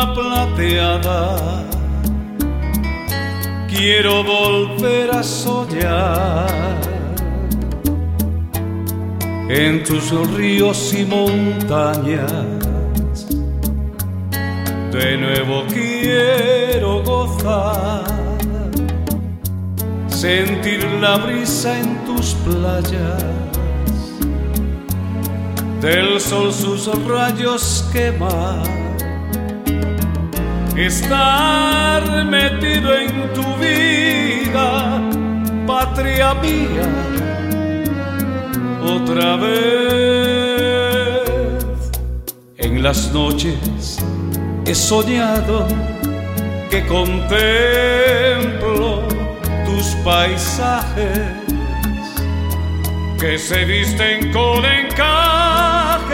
Luna plateada. Quiero volver a soñar en tus ríos y montañas. De nuevo quiero gozar, sentir la brisa en tus playas, del sol sus rayos quemar estar metido en tu vida, patria mía, otra vez. En las noches he soñado que contemplo tus paisajes que se visten con encajes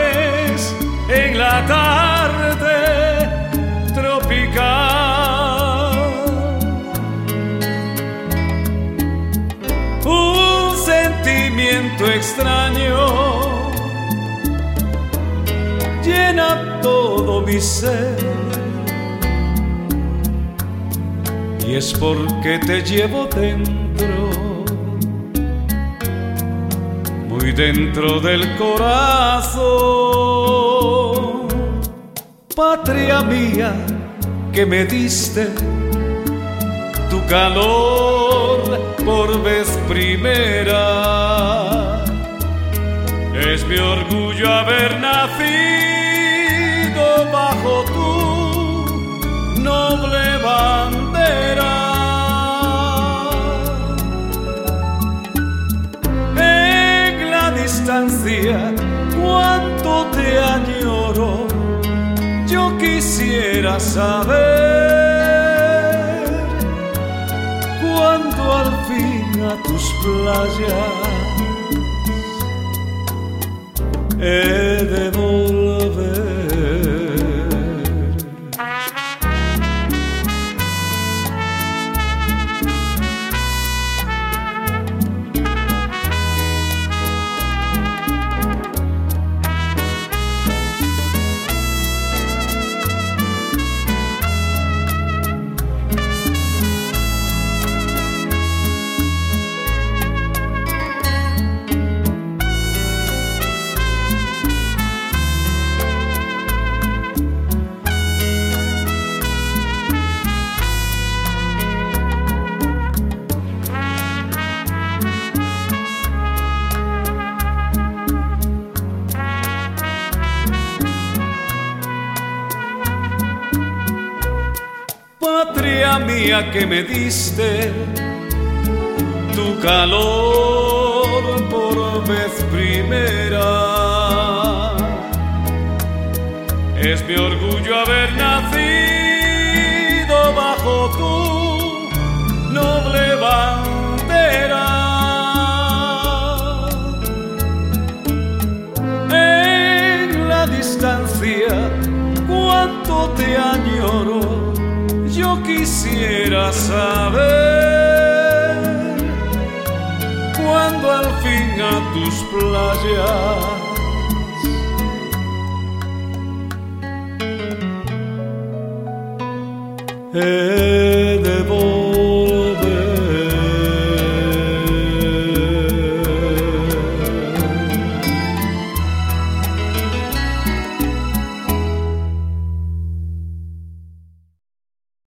en la tarde extraño llena todo mi ser. Y es porque te llevo dentro, muy dentro del corazón, patria mía que me diste tu calor por vez primera. Es mi orgullo haber nacido bajo tu noble bandera. En la distancia, cuánto te añoro yo quisiera saber cuando al fin a tus playas he patria mía que me diste tu calor por vez primera. Es mi orgullo haber nacido bajo tu noble bandera. En la distancia, cuánto te yo quisiera saber cuando al fin a tus playas. Eh,